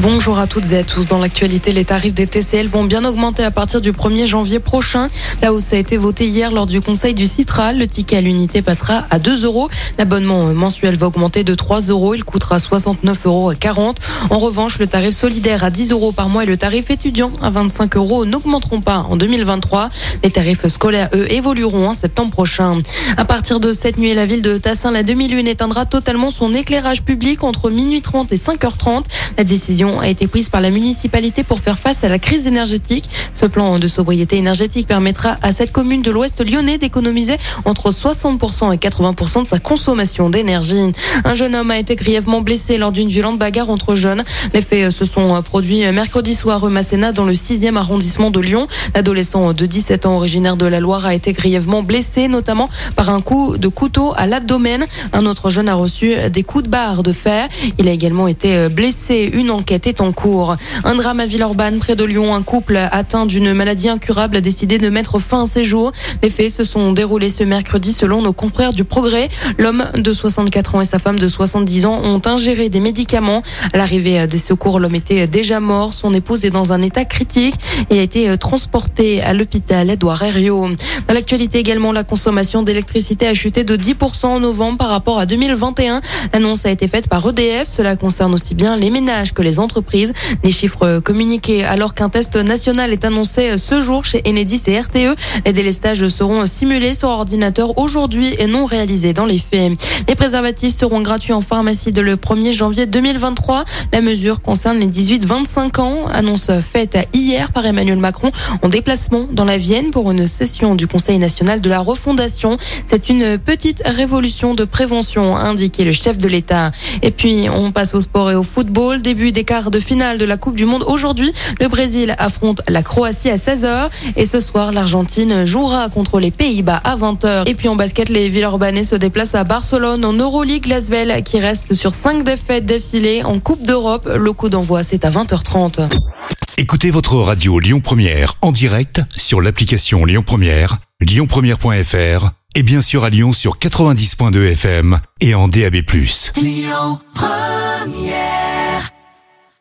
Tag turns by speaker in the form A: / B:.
A: Bonjour à toutes et à tous. Dans l'actualité, les tarifs des TCL vont bien augmenter à partir du 1er janvier prochain. La hausse a été votée hier lors du conseil du Citral. Le ticket à l'unité passera à 2 euros. L'abonnement mensuel va augmenter de 3 euros. Il coûtera 69,40 euros. En revanche, le tarif solidaire à 10 euros par mois et le tarif étudiant à 25 euros n'augmenteront pas en 2023. Les tarifs scolaires, eux, évolueront en septembre prochain. À partir de cette nuit, la ville de Tassin, la demi-lune éteindra totalement son éclairage public entre minuit 30 et 5h30. La décision a été prise par la municipalité pour faire face à la crise énergétique. Ce plan de sobriété énergétique permettra à cette commune de l'Ouest lyonnais d'économiser entre 60% et 80% de sa consommation d'énergie. Un jeune homme a été grièvement blessé lors d'une violente bagarre entre jeunes. Les faits se sont produits mercredi soir rue Masséna dans le 6e arrondissement de Lyon. L'adolescent de 17 ans originaire de la Loire a été grièvement blessé, notamment par un coup de couteau à l'abdomen. Un autre jeune a reçu des coups de barre de fer. Il a également été blessé. Une enquête était en cours. Un drame à Villeurbanne, près de Lyon. Un couple atteint d'une maladie incurable a décidé de mettre fin à ses jours. Les faits se sont déroulés ce mercredi selon nos confrères du Progrès. L'homme de 64 ans et sa femme de 70 ans ont ingéré des médicaments. À l'arrivée des secours, l'homme était déjà mort. Son épouse est dans un état critique et a été transporté à l'hôpital Edouard Herriot. Dans l'actualité également, la consommation d'électricité a chuté de 10% en novembre par rapport à 2021. L'annonce a été faite par EDF. Cela concerne aussi bien les ménages que les entreprises. Des chiffres communiqués alors qu'un test national est annoncé ce jour chez Enedis et RTE. Les délestages seront simulés sur ordinateur aujourd'hui et non réalisés dans les faits. Les préservatifs seront gratuits en pharmacie de le 1er janvier 2023. La mesure concerne les 18-25 ans. Annonce faite hier par Emmanuel Macron en déplacement dans la Vienne pour une session du Conseil national de la refondation. C'est une petite révolution de prévention, a indiqué le chef de l'État. Et puis, on passe au sport et au football. Début des quarts de finale de la Coupe du Monde. Aujourd'hui, le Brésil affronte la Croatie à 16h et ce soir, l'Argentine jouera contre les Pays-Bas à 20h. Et puis en basket, les Villeurbanais se déplacent à Barcelone en Euroleague Lasvel qui reste sur 5 défaites d'affilée en Coupe d'Europe. Le coup d'envoi, c'est à 20h30.
B: Écoutez votre radio Lyon Première en direct sur l'application Lyon Première, lyonpremière.fr et bien sûr à Lyon sur 90.2 FM et en DAB+. Lyon Première